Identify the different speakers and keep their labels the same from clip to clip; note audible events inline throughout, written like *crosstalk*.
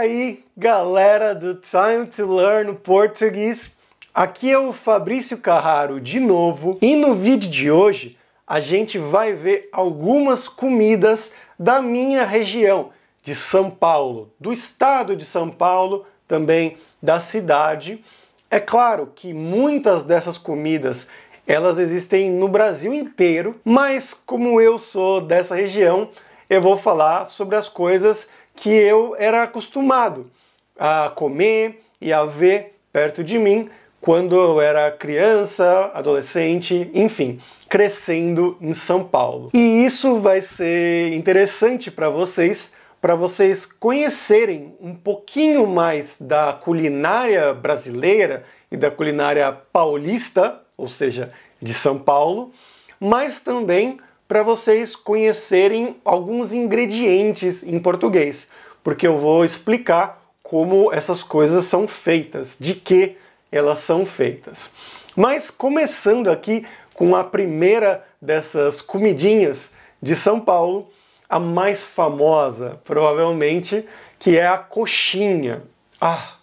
Speaker 1: aí, galera do Time to Learn Português. Aqui é o Fabrício Carraro de novo e no vídeo de hoje a gente vai ver algumas comidas da minha região de São Paulo, do estado de São Paulo, também da cidade. É claro que muitas dessas comidas elas existem no Brasil inteiro, mas como eu sou dessa região, eu vou falar sobre as coisas que eu era acostumado a comer e a ver perto de mim quando eu era criança, adolescente, enfim, crescendo em São Paulo. E isso vai ser interessante para vocês, para vocês conhecerem um pouquinho mais da culinária brasileira e da culinária paulista, ou seja, de São Paulo, mas também para vocês conhecerem alguns ingredientes em português, porque eu vou explicar como essas coisas são feitas, de que elas são feitas. Mas começando aqui com a primeira dessas comidinhas de São Paulo, a mais famosa, provavelmente, que é a coxinha. Ah,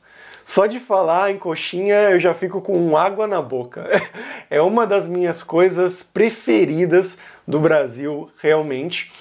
Speaker 1: só de falar em coxinha eu já fico com água na boca. *laughs* É uma das minhas coisas preferidas do Brasil, realmente.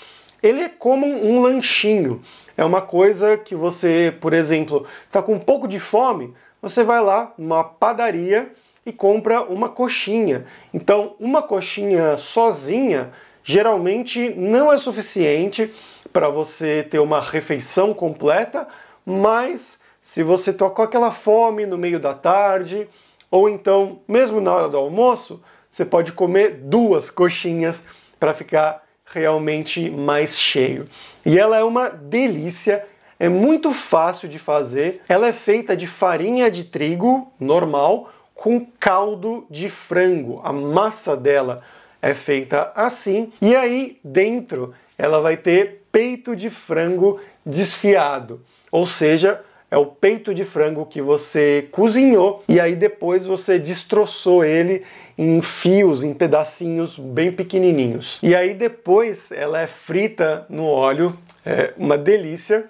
Speaker 1: Ele é como um lanchinho. É uma coisa que você, por exemplo, está com um pouco de fome, você vai lá numa padaria e compra uma coxinha. Então, uma coxinha sozinha geralmente não é suficiente para você ter uma refeição completa, mas se você com aquela fome no meio da tarde, ou então mesmo na hora do almoço, você pode comer duas coxinhas para ficar realmente mais cheio. E ela é uma delícia, é muito fácil de fazer. Ela é feita de farinha de trigo normal com caldo de frango. A massa dela é feita assim. E aí dentro ela vai ter peito de frango desfiado, ou seja, é o peito de frango que você cozinhou e aí depois você destroçou ele em fios, em pedacinhos bem pequenininhos. E aí depois ela é frita no óleo, é uma delícia.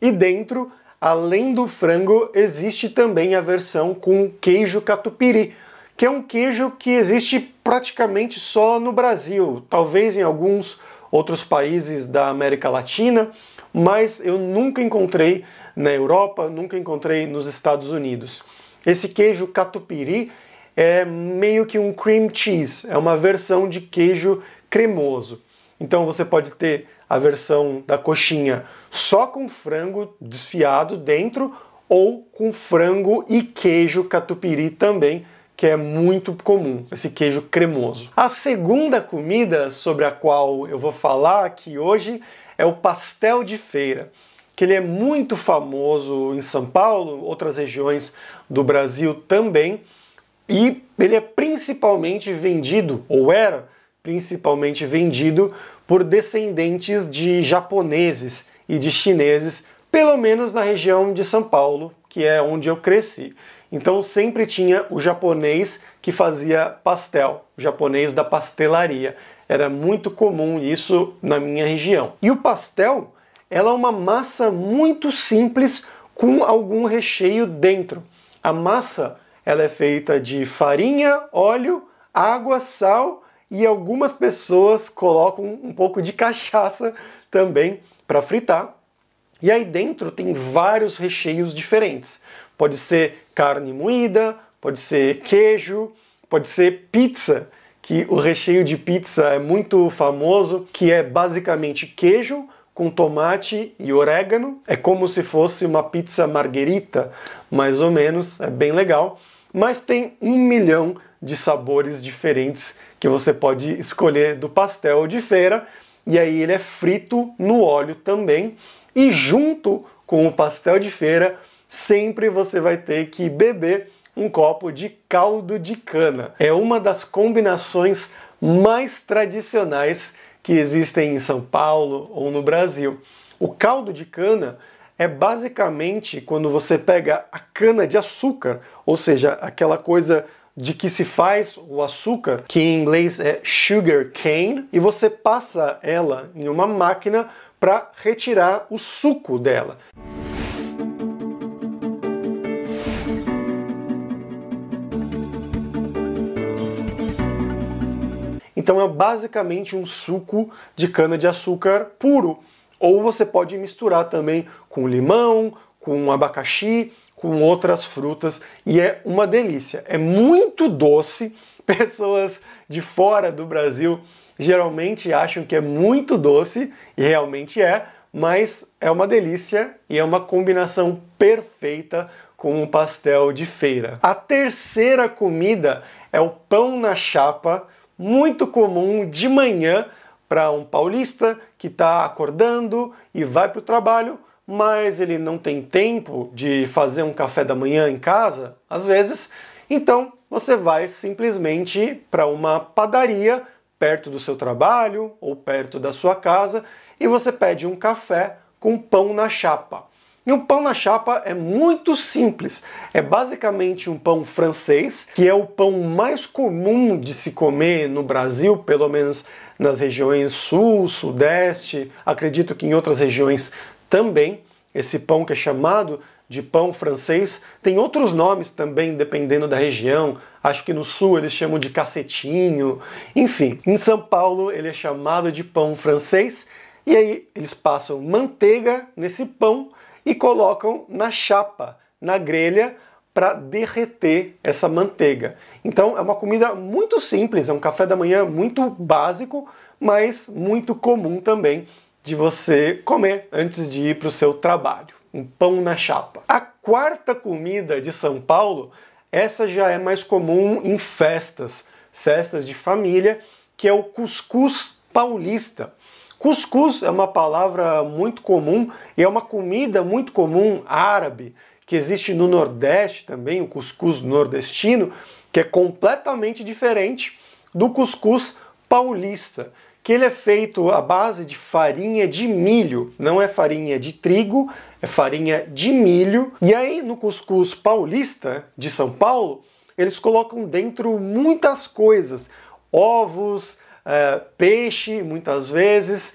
Speaker 1: E dentro, além do frango, existe também a versão com queijo catupiry, que é um queijo que existe praticamente só no Brasil, talvez em alguns outros países da América Latina, mas eu nunca encontrei na Europa, nunca encontrei nos Estados Unidos. Esse queijo catupiry é meio que um cream cheese, é uma versão de queijo cremoso. Então você pode ter a versão da coxinha só com frango desfiado dentro ou com frango e queijo catupiry também, que é muito comum, esse queijo cremoso. A segunda comida sobre a qual eu vou falar aqui hoje é o pastel de feira que ele é muito famoso em São Paulo, outras regiões do Brasil também, e ele é principalmente vendido, ou era principalmente vendido, por descendentes de japoneses e de chineses, pelo menos na região de São Paulo, que é onde eu cresci. Então sempre tinha o japonês que fazia pastel, o japonês da pastelaria. Era muito comum isso na minha região. E o pastel ela é uma massa muito simples com algum recheio dentro. A massa ela é feita de farinha, óleo, água, sal e algumas pessoas colocam um pouco de *laughs* cachaça também para fritar. E aí dentro tem vários recheios diferentes. Pode ser carne moída, pode ser queijo, pode ser pizza, que o recheio de pizza é muito famoso, que é basicamente queijo, com tomate e orégano. É como se fosse uma pizza margherita, mais ou menos, é bem legal. Mas tem um milhão de sabores diferentes que você pode escolher do pastel de feira. E aí ele é frito no óleo também. E junto com o pastel de feira, sempre você vai ter que beber um copo de caldo de cana. É uma das combinações mais tradicionais que existem em São Paulo ou no Brasil. O caldo de cana é basicamente quando você pega a cana de açúcar, ou seja, aquela coisa de que se faz o açúcar, que em inglês é sugar cane, e você passa ela em uma máquina para retirar o suco dela. Então é basicamente um suco de cana de açúcar puro. Ou você pode misturar também com limão, com abacaxi, com outras frutas e é uma delícia. É muito doce. *laughs* Pessoas de fora do Brasil geralmente acham que é muito doce e realmente é, mas é uma delícia e é uma combinação perfeita com um pastel de feira. A terceira comida é o pão na chapa, muito comum de manhã para um paulista que está acordando e vai para o trabalho, mas ele não tem tempo de fazer um café da manhã em casa, às vezes, então você vai simplesmente para uma padaria perto do seu trabalho ou perto da sua casa e você pede um café com pão na chapa. E o pão na chapa é muito simples. É basicamente um pão francês, que é o pão mais comum de se comer no Brasil, pelo menos nas regiões sul, sudeste, acredito que em outras regiões também. Esse pão que é chamado de pão francês tem outros nomes também, dependendo da região. Acho que no sul eles chamam de cacetinho. Enfim, em São Paulo ele é chamado de pão francês. E aí eles passam manteiga nesse pão e colocam na chapa, na grelha, para derreter essa manteiga. Então é uma comida muito simples, é um café da manhã muito básico, mas muito comum também de você comer antes de ir para o seu trabalho. Um pão na chapa. A quarta comida de São Paulo, essa já é mais comum em festas, festas de família, que é o cuscuz paulista. Cuscuz é uma palavra muito comum e é uma comida muito comum árabe, que existe no Nordeste também, o cuscuz nordestino, que é completamente diferente do cuscuz paulista, que ele é feito à base de farinha de milho, não é farinha de trigo, é farinha de milho. E aí no cuscuz paulista de São Paulo, eles colocam dentro muitas coisas, ovos, é, peixe, muitas vezes.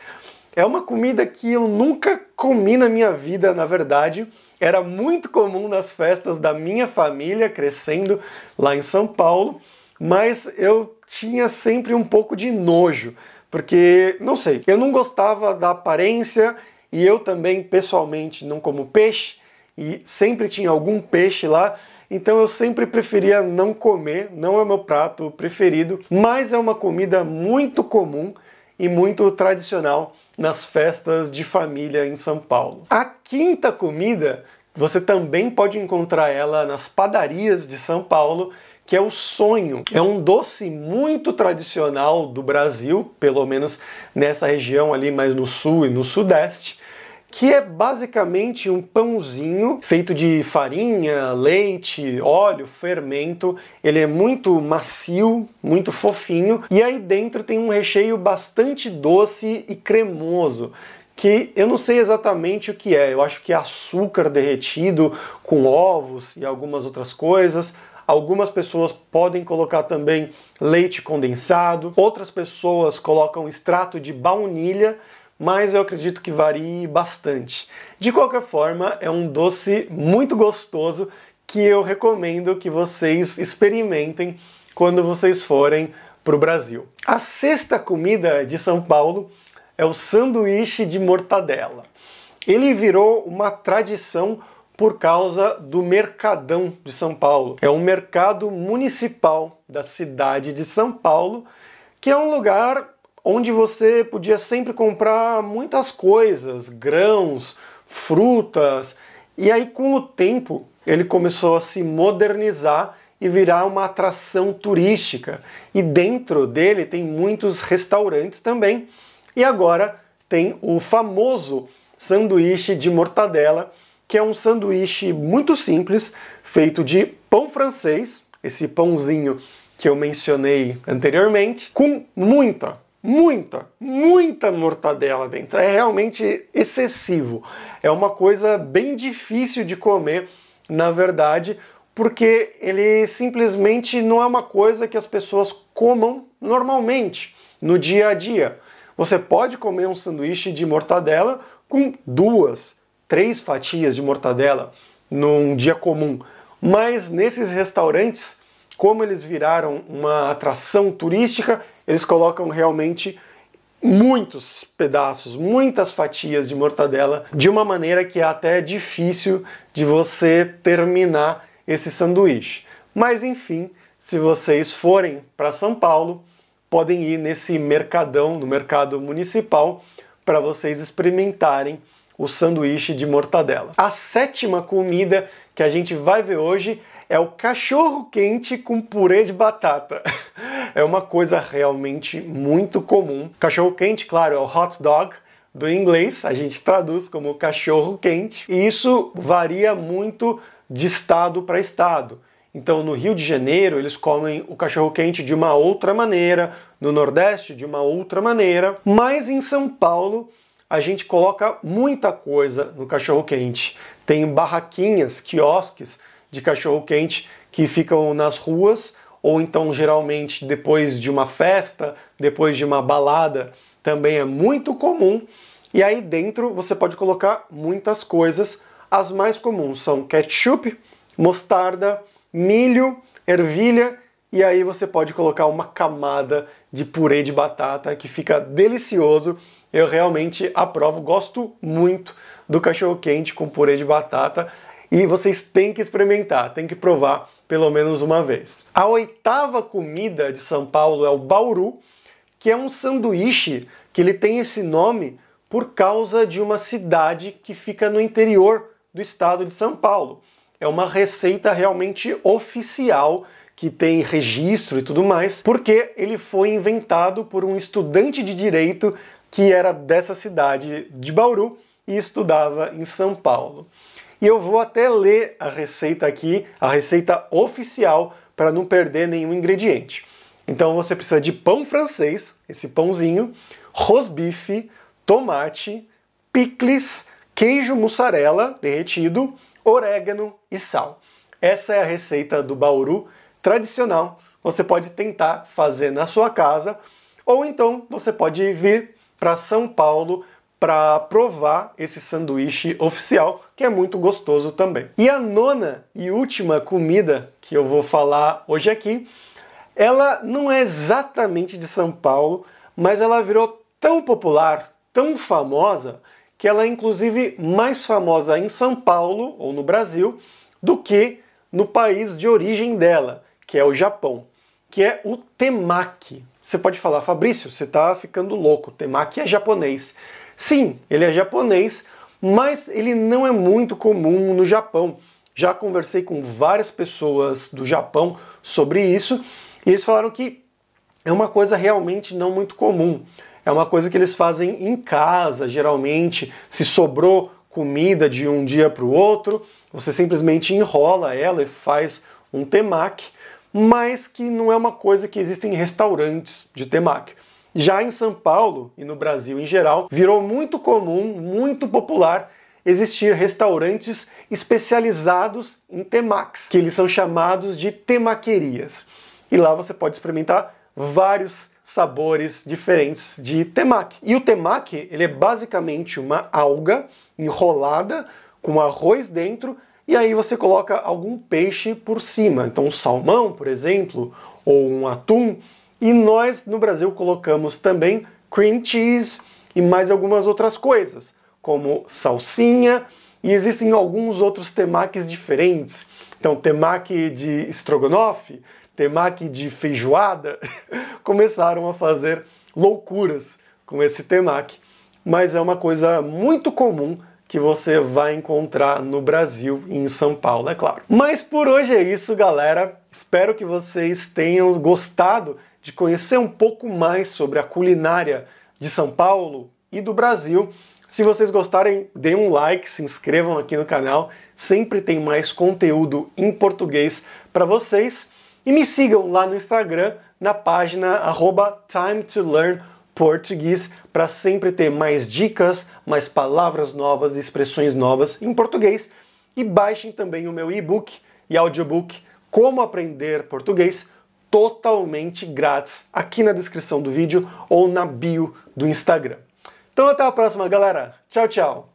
Speaker 1: É uma comida que eu nunca comi na minha vida, na verdade. Era muito comum nas festas da minha família, crescendo lá em São Paulo, mas eu tinha sempre um pouco de nojo, porque, não sei, eu não gostava da aparência e eu também, pessoalmente, não como peixe e sempre tinha algum peixe lá então eu sempre preferia não comer, não é meu prato preferido, mas é uma comida muito comum e muito tradicional nas festas de família em São Paulo. A quinta comida, você também pode encontrar ela nas padarias de São Paulo, que é o sonho. É um doce muito tradicional do Brasil, pelo menos nessa região ali mais no sul e no sudeste que é basicamente um pãozinho feito de farinha, leite, óleo, fermento. Ele é muito macio, muito fofinho, e aí dentro tem um recheio bastante doce e cremoso que eu não sei exatamente o que é. Eu acho que é açúcar derretido com ovos e algumas outras coisas. Algumas pessoas podem colocar também leite condensado, outras pessoas colocam extrato de baunilha mas eu acredito que varie bastante. De qualquer forma, é um doce muito gostoso que eu recomendo que vocês experimentem quando vocês forem para o Brasil. A sexta comida de São Paulo é o sanduíche de mortadela. Ele virou uma tradição por causa do Mercadão de São Paulo. É um mercado municipal da cidade de São Paulo, que é um lugar onde você podia sempre comprar muitas coisas, grãos, frutas, e aí com o tempo ele começou a se modernizar e virar uma atração turística. E dentro dele tem muitos restaurantes também. E agora tem o famoso sanduíche de mortadela, que é um sanduíche muito simples, feito de pão francês, esse pãozinho que eu mencionei anteriormente, com muita, muita, muita mortadela dentro. É realmente excessivo. É uma coisa bem difícil de comer, na verdade, porque ele simplesmente não é uma coisa que as pessoas comam normalmente no dia a dia. Você pode comer um sanduíche de mortadela com duas, três fatias de mortadela num dia comum, mas nesses restaurantes, como eles viraram uma atração turística, eles colocam realmente muitos pedaços, muitas fatias de mortadela, de uma maneira que é até difícil de você terminar esse sanduíche. Mas enfim, se vocês forem para São Paulo, podem ir nesse mercadão, no mercado municipal, para vocês experimentarem o sanduíche de mortadela. A sétima comida que a gente vai ver hoje é o cachorro quente com purê de batata. *laughs* É uma coisa realmente muito comum. Cachorro quente, claro, é o hot dog do inglês, a gente traduz como cachorro quente, e isso varia muito de estado para estado. Então, no Rio de Janeiro, eles comem o cachorro quente de uma outra maneira, no Nordeste, de uma outra maneira, mas em São Paulo, a gente coloca muita coisa no cachorro quente. Tem barraquinhas, quiosques de cachorro quente que ficam nas ruas ou então geralmente depois de uma festa, depois de uma balada, também é muito comum. E aí dentro você pode colocar muitas coisas. As mais comuns são ketchup, mostarda, milho, ervilha e aí você pode colocar uma camada de purê de batata que fica delicioso. Eu realmente aprovo, gosto muito do cachorro quente com purê de batata e vocês têm que experimentar, têm que provar pelo menos uma vez. A oitava comida de São Paulo é o bauru, que é um sanduíche que ele tem esse nome por causa de uma cidade que fica no interior do estado de São Paulo. É uma receita realmente oficial que tem registro e tudo mais, porque ele foi inventado por um estudante de direito que era dessa cidade de Bauru e estudava em São Paulo. E eu vou até ler a receita aqui, a receita oficial, para não perder nenhum ingrediente. Então você precisa de pão francês, esse pãozinho, rosbife, tomate, picles, queijo mussarela derretido, orégano e sal. Essa é a receita do bauru tradicional. Você pode tentar fazer na sua casa ou então você pode vir para São Paulo para provar esse sanduíche oficial, que é muito gostoso também. E a nona e última comida que eu vou falar hoje aqui, ela não é exatamente de São Paulo, mas ela virou tão popular, tão famosa, que ela é inclusive mais famosa em São Paulo ou no Brasil do que no país de origem dela, que é o Japão, que é o temaki. Você pode falar, Fabrício, você está ficando louco, temaki é japonês. Sim, ele é japonês, mas ele não é muito comum no Japão. Já conversei com várias pessoas do Japão sobre isso e eles falaram que é uma coisa realmente não muito comum. É uma coisa que eles fazem em casa, geralmente, se sobrou comida de um dia para o outro, você simplesmente enrola ela e faz um temaki, mas que não é uma coisa que existe em restaurantes de temaki. Já em São Paulo e no Brasil em geral, virou muito comum, muito popular existir restaurantes especializados em temacs, que eles são chamados de temaquerias. E lá você pode experimentar vários sabores diferentes de temaki. E o temaki, ele é basicamente uma alga enrolada com arroz dentro e aí você coloca algum peixe por cima. Então um salmão, por exemplo, ou um atum e nós no Brasil colocamos também cream cheese e mais algumas outras coisas, como salsinha, e existem alguns outros temakis diferentes. Então, temaki de estrogonofe, temaki de feijoada, *laughs* começaram a fazer loucuras com esse temaki, mas é uma coisa muito comum que você vai encontrar no Brasil e em São Paulo, é claro. Mas por hoje é isso, galera. Espero que vocês tenham gostado de conhecer um pouco mais sobre a culinária de São Paulo e do Brasil. Se vocês gostarem, deem um like, se inscrevam aqui no canal. Sempre tem mais conteúdo em português para vocês. E me sigam lá no Instagram, na página Time to Learn Português, para sempre ter mais dicas, mais palavras novas expressões novas em português. E baixem também o meu e-book e audiobook Como Aprender Português totalmente grátis aqui na descrição do vídeo ou na bio do Instagram. Então até a próxima, galera. Tchau, tchau.